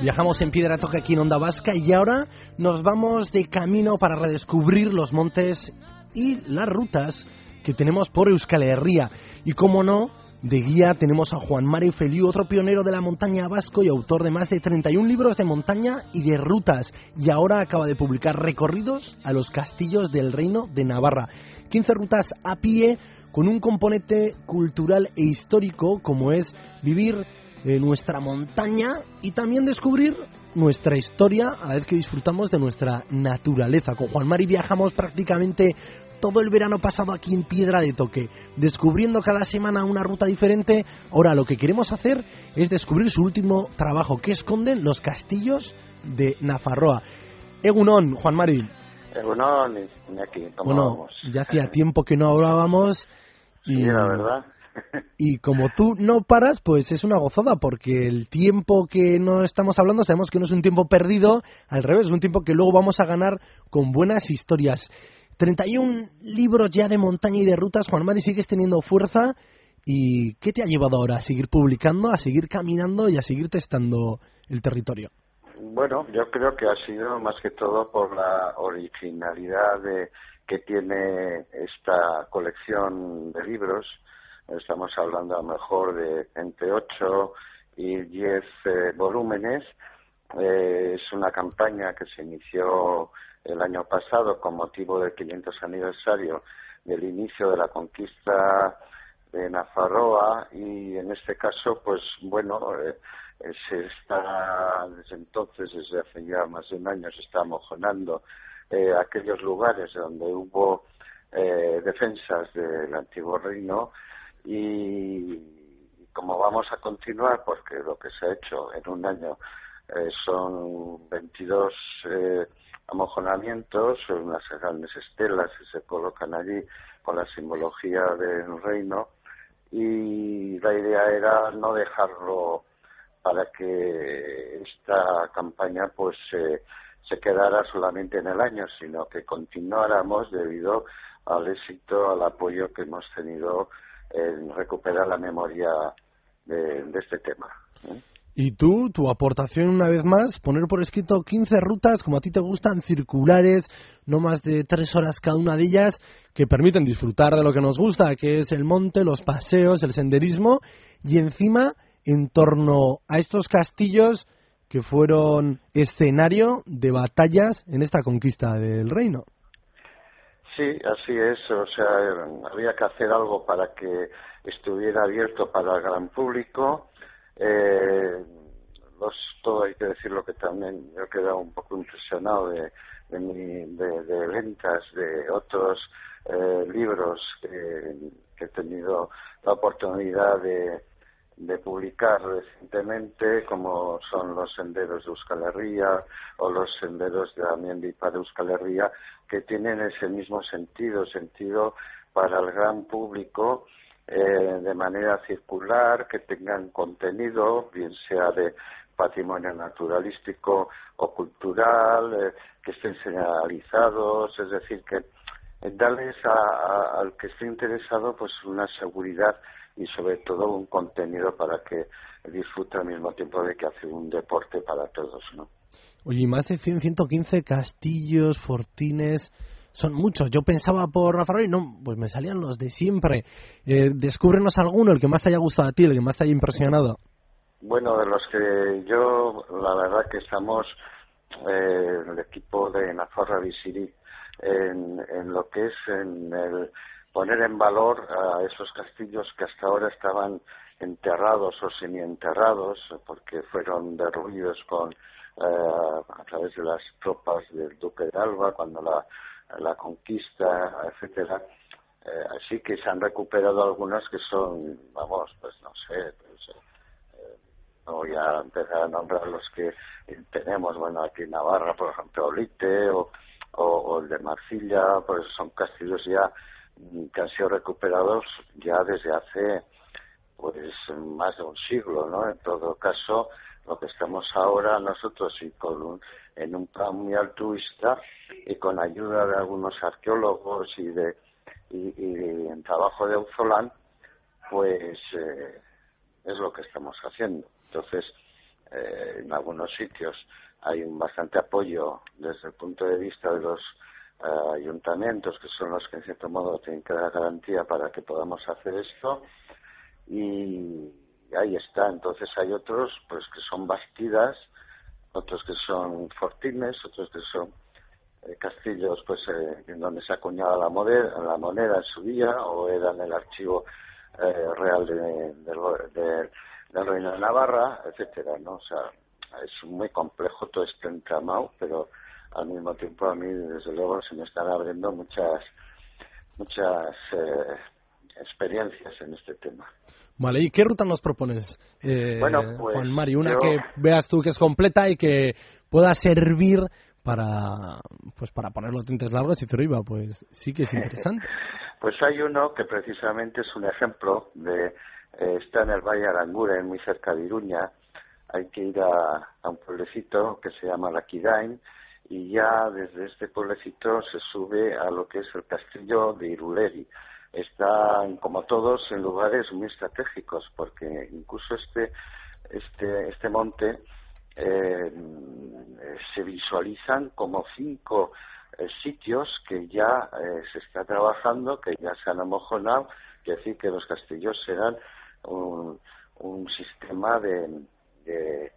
Viajamos en Piedra Toca aquí en Onda Vasca y ahora nos vamos de camino para redescubrir los montes y las rutas que tenemos por Euskal Herria. Y como no, de guía tenemos a Juan Mari Feliu, otro pionero de la montaña vasco y autor de más de 31 libros de montaña y de rutas. Y ahora acaba de publicar recorridos a los castillos del Reino de Navarra. 15 rutas a pie con un componente cultural e histórico como es vivir nuestra montaña y también descubrir nuestra historia a la vez que disfrutamos de nuestra naturaleza. Con Juan Mari viajamos prácticamente todo el verano pasado aquí en Piedra de Toque, descubriendo cada semana una ruta diferente. Ahora lo que queremos hacer es descubrir su último trabajo, que esconden los castillos de Nafarroa. Egunon, Juan Mari. Egunon, aquí, bueno, ya hacía tiempo que no hablábamos. Y... Sí, la verdad y como tú no paras, pues es una gozada, porque el tiempo que no estamos hablando sabemos que no es un tiempo perdido, al revés, es un tiempo que luego vamos a ganar con buenas historias. 31 libros ya de montaña y de rutas, Juan Mari, sigues teniendo fuerza. ¿Y qué te ha llevado ahora a seguir publicando, a seguir caminando y a seguir testando el territorio? Bueno, yo creo que ha sido más que todo por la originalidad de, que tiene esta colección de libros estamos hablando a lo mejor de entre 8 y 10 eh, volúmenes. Eh, es una campaña que se inició el año pasado con motivo del 500 aniversario del inicio de la conquista de Nafarroa y en este caso, pues bueno, eh, se está desde entonces, desde hace ya más de un año, se está mojonando aquellos lugares donde hubo defensas del antiguo reino y como vamos a continuar, porque lo que se ha hecho en un año eh, son 22 eh, amojonamientos, unas grandes estelas que se colocan allí con la simbología del reino y la idea era no dejarlo para que esta campaña pues se quedara solamente en el año, sino que continuáramos debido al éxito, al apoyo que hemos tenido en recuperar la memoria de, este tema. ¿eh? Y tú, tu aportación una vez más, poner por escrito 15 rutas, como a ti te gustan, circulares, no más de tres horas cada una de ellas, que permiten disfrutar de lo que nos gusta, que es el monte, los paseos, el senderismo, y encima, en torno a estos castillos que fueron escenario de batallas en esta conquista del reino. Sí, así es. O sea, había que hacer algo para que estuviera abierto para el gran público. Eh, todo hay que decirlo que también yo he quedado un poco impresionado de, de, ventas de otros eh, libros que, he tenido la oportunidad de, de publicar recientemente, como son los senderos de Euskal Herria o los senderos de Amiendi para Euskal Herria, que tienen ese mismo sentido, sentido para el gran público, eh, de manera circular, que tengan contenido, bien sea de patrimonio naturalístico o cultural, eh, que estén señalizados, es decir, que eh, darles al que esté interesado pues una seguridad y sobre todo un contenido para que disfrute al mismo tiempo de que hace un deporte para todos, ¿no? Oye, más de 100, 115 castillos, fortines, son muchos. Yo pensaba por Rafa y no, pues me salían los de siempre. Eh, descúbrenos alguno, el que más te haya gustado a ti, el que más te haya impresionado. Bueno, de los que yo, la verdad que estamos, eh, el equipo de Nafarra Visiri, en, en lo que es en el poner en valor a esos castillos que hasta ahora estaban enterrados o semienterrados porque fueron derruidos con eh, a través de las tropas del duque de Alba cuando la, la conquista etcétera eh, así que se han recuperado algunas que son vamos pues no sé pues, eh, no voy a empezar a nombrar los que tenemos bueno aquí en Navarra por ejemplo Olite o, el de Marcilla pues son castillos ya que han sido recuperados ya desde hace pues más de un siglo, ¿no? En todo caso, lo que estamos ahora nosotros y con en un plan muy altruista y con ayuda de algunos arqueólogos y de y, en trabajo de Auzolán, pues eh, es lo que estamos haciendo. Entonces, eh, en algunos sitios hay un bastante apoyo desde el punto de vista de los eh, ayuntamientos, que son los que en cierto modo tienen que dar garantía para que podamos hacer esto, y ahí está. Entonces hay otros pues que son bastidas, otros que son fortines, otros que son eh, castillos pues eh, en donde se acuñaba la moneda, la moneda en su día o era en el archivo real de, del Reino de Navarra, etcétera, ¿no? O sea, es muy complejo todo este entramado, pero al mismo tiempo a mí desde luego se me están abriendo muchas muchas eh, experiencias en este tema. Vale, ¿y qué ruta nos propones, eh, bueno, pues Juan Mari? Una que veas tú que es completa y que pueda servir para pues para poner los tintes largos y decir, pues sí que es interesante. pues hay uno que precisamente es un ejemplo de eh, está en el Valle Aranguren, muy cerca de Iruña. Hay que ir a, a un pueblecito que se llama Laquidain, y ya desde este pueblecito se sube a lo que es el castillo de Iruleri. Están, como todos, en lugares muy estratégicos, porque incluso este, este, este monte eh, se visualizan como cinco eh, sitios que ya eh, se está trabajando, que ya se han amojonado, que decir que los castillos serán un, un sistema de, de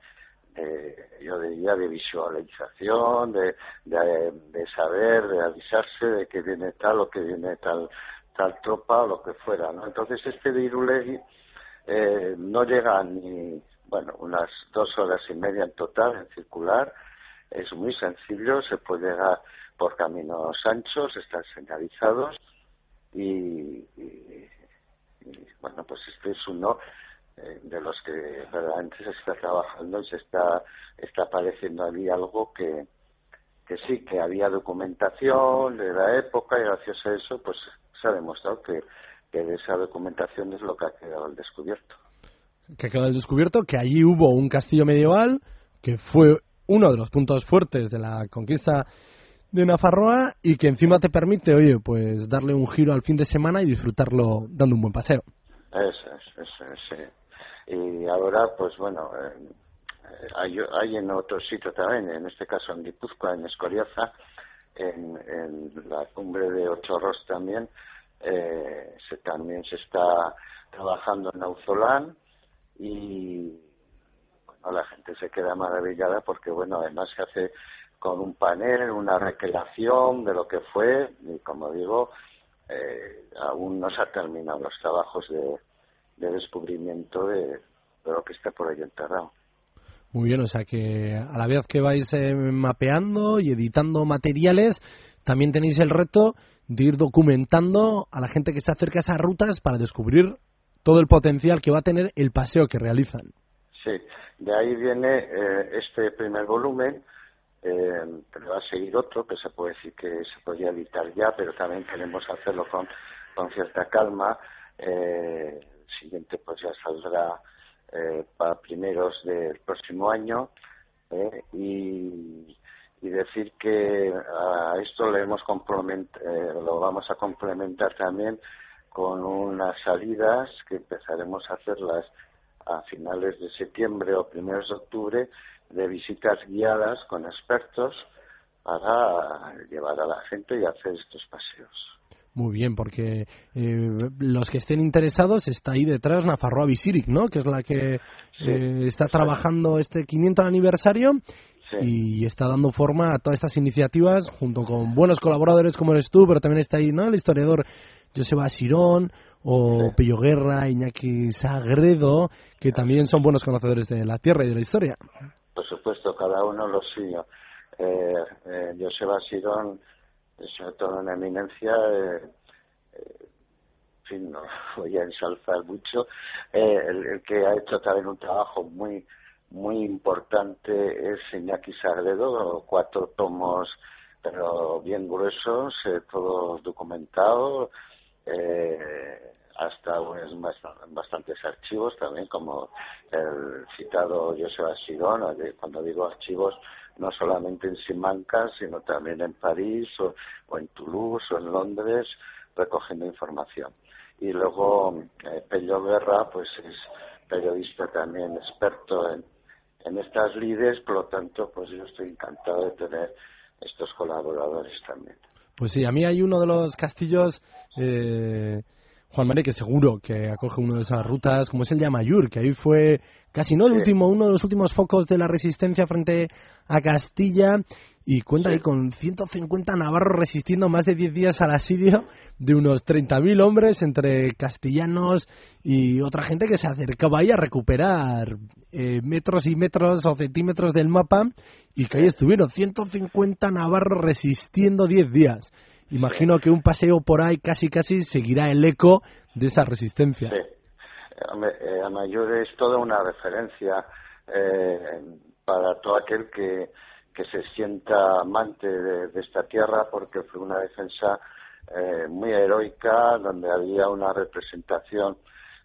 de, yo diría, de visualización, de, de, saber, de avisarse de que viene tal o que viene tal, tal tropa o lo que fuera, ¿no? Entonces este de Irulegui eh, no llega ni, bueno, unas dos horas y media en total en circular, es muy sencillo, se puede llegar por caminos anchos, están señalizados y, y bueno, pues este es uno eh, de los que verdaderamente se está trabajando y se está, está apareciendo ahí algo que, que sí, que había documentación de la época y gracias a eso pues se ha demostrado que, que de esa documentación es lo que ha quedado al descubierto. Que ha quedado al descubierto que allí hubo un castillo medieval que fue uno de los puntos fuertes de la conquista de Nafarroa y que encima te permite, oye, pues darle un giro al fin de semana y disfrutarlo dando un buen paseo. Eso es, eso es, sí y ahora pues bueno eh, hay, hay en otros sitios también en este caso en Guipúzcoa en Escoriaza en, en la cumbre de Ochorros también eh, se también se está trabajando en Auzolán y bueno, la gente se queda maravillada porque bueno además se hace con un panel una recreación de lo que fue y como digo eh, aún no se han terminado los trabajos de de descubrimiento de, lo que está por ahí enterrado. Muy bien, o sea que a la vez que vais eh, mapeando y editando materiales, también tenéis el reto de ir documentando a la gente que se acerca a esas rutas para descubrir todo el potencial que va a tener el paseo que realizan. Sí, de ahí viene eh, este primer volumen, eh, pero va a seguir otro que se puede decir que se podría editar ya, pero también queremos hacerlo con, con cierta calma. Eh, siguiente pues ya saldrá eh, para primeros del próximo año eh, y, decir que a esto le hemos eh, lo vamos a complementar también con unas salidas que empezaremos a hacerlas a finales de septiembre o primeros de octubre de visitas guiadas con expertos para llevar a la gente y hacer estos paseos. Muy bien, porque eh, los que estén interesados está ahí detrás Nafarroa Visiric, ¿no? Que es la que eh, está trabajando este 500 aniversario y está dando forma a todas estas iniciativas junto con buenos colaboradores como eres tú, pero también está ahí, ¿no? El historiador Joseba Sirón o Pello Guerra, Iñaki Sagredo, que también son buenos conocedores de la tierra y de la historia. Por supuesto, cada uno lo suyo. Eh, eh, Joseba Sirón sobre todo una eminencia, eh, eh, en fin, no voy a ensalzar mucho, eh, el, que ha hecho también un trabajo muy muy importante es Iñaki Sagredo, cuatro tomos pero bien gruesos, todos documentados, hasta bastantes archivos también, como el citado José Sidón, cuando digo archivos no solamente en Simancas, sino también en París o, en Toulouse o en Londres, recogiendo información. Y luego eh, Pello Guerra, pues es periodista también experto en, en estas lides, por lo tanto, pues yo estoy encantado de tener estos colaboradores también. Pues sí, a mí hay uno de los castillos eh, Juan María, que seguro que acoge una de esas rutas, como es el de Amayur, que ahí fue casi no el último, uno de los últimos focos de la resistencia frente a Castilla, y cuenta ahí con 150 navarros resistiendo más de 10 días al asedio de unos 30.000 hombres entre castellanos y otra gente que se acercaba ahí a recuperar eh, metros y metros o centímetros del mapa. Y que ahí estuvieron 150 navarros resistiendo 10 días. Imagino que un paseo por ahí casi casi seguirá el eco de esa resistencia. Sí. Eh, Mayor es toda una referencia eh, para todo aquel que, que se sienta amante de, esta tierra porque fue una defensa eh, muy heroica donde había una representación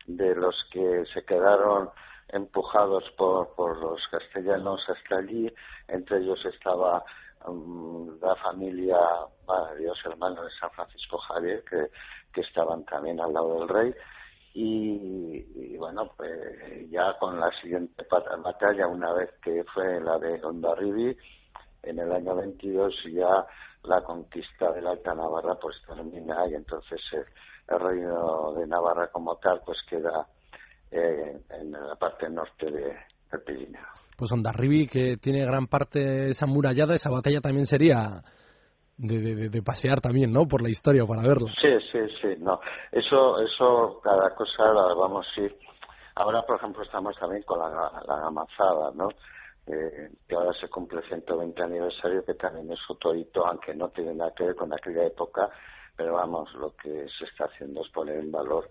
de los que se quedaron empujados por, por los castellanos hasta allí. Entre ellos estaba la familia Dios hermano de San Francisco Javier, que, que estaban también al lado del rey. Y, bueno, pues ya con la siguiente batalla, una vez que fue la de Ondarribi, en el año 22 ya la conquista de la Alta Navarra pues termina y entonces el, reino de Navarra como tal pues queda eh, en la parte norte de, del Pirineo pues Ondarribi, que tiene gran parte esa murallada, esa batalla también sería de, de, pasear también, ¿no? Por la historia, para verlo. Sí, sí, sí, no. Eso, eso, cada cosa la vamos a ir. Ahora, por ejemplo, estamos también con la, la gamazada, ¿no? Eh, que ahora se cumple el 120 aniversario, que también es otro hito, aunque no tiene nada que ver con aquella época, pero vamos, lo que se está haciendo es poner en valor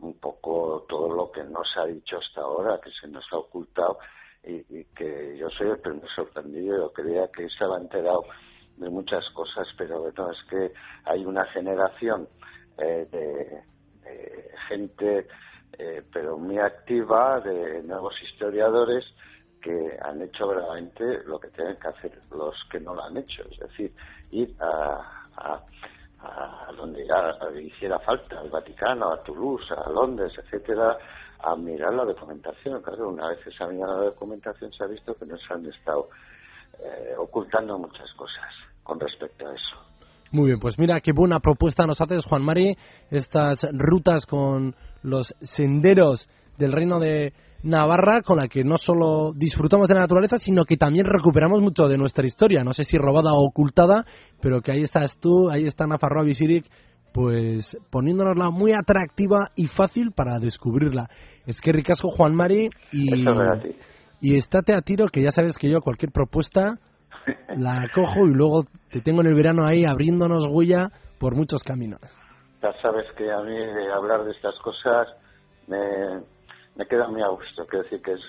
un poco todo lo que no se ha dicho hasta ahora, que se nos ha ocultado y, que yo soy el primer sorprendido, yo creía que estaba enterado de muchas cosas, pero bueno, es que hay una generación eh, de, gente, eh, pero muy activa, de nuevos historiadores que han hecho verdaderamente lo que tienen que hacer los que no lo han hecho, es decir, ir a, a, a donde hiciera falta, al Vaticano, a Toulouse, a Londres, etcétera, a mirar la documentación. Claro, una vez se ha mirado la documentación se ha visto que nos han estado eh, ocultando muchas cosas con respecto a eso. Muy bien, pues mira qué buena propuesta nos haces, Juan Mari, estas rutas con los senderos del reino de Navarra, con la que no solo disfrutamos de la naturaleza, sino que también recuperamos mucho de nuestra historia. No sé si robada o ocultada, pero que ahí estás tú, ahí está Nafarroa Visiric, pues poniéndonosla muy atractiva y fácil para descubrirla. Es que ricasco Juan Mari y, y estate a tiro que ya sabes que yo cualquier propuesta la cojo y luego te tengo en el verano ahí abriéndonos huella por muchos caminos. Ya sabes que a mí hablar de estas cosas me, me queda muy a gusto. Quiero decir que es,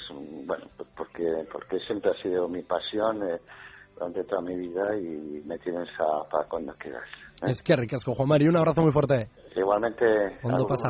bueno, porque, porque siempre ha sido mi pasión eh, durante toda mi vida y me tienes a, para cuando quieras. Es que ricasco, Juan Mario. Un abrazo muy fuerte. Igualmente. ¿Cuándo pasa?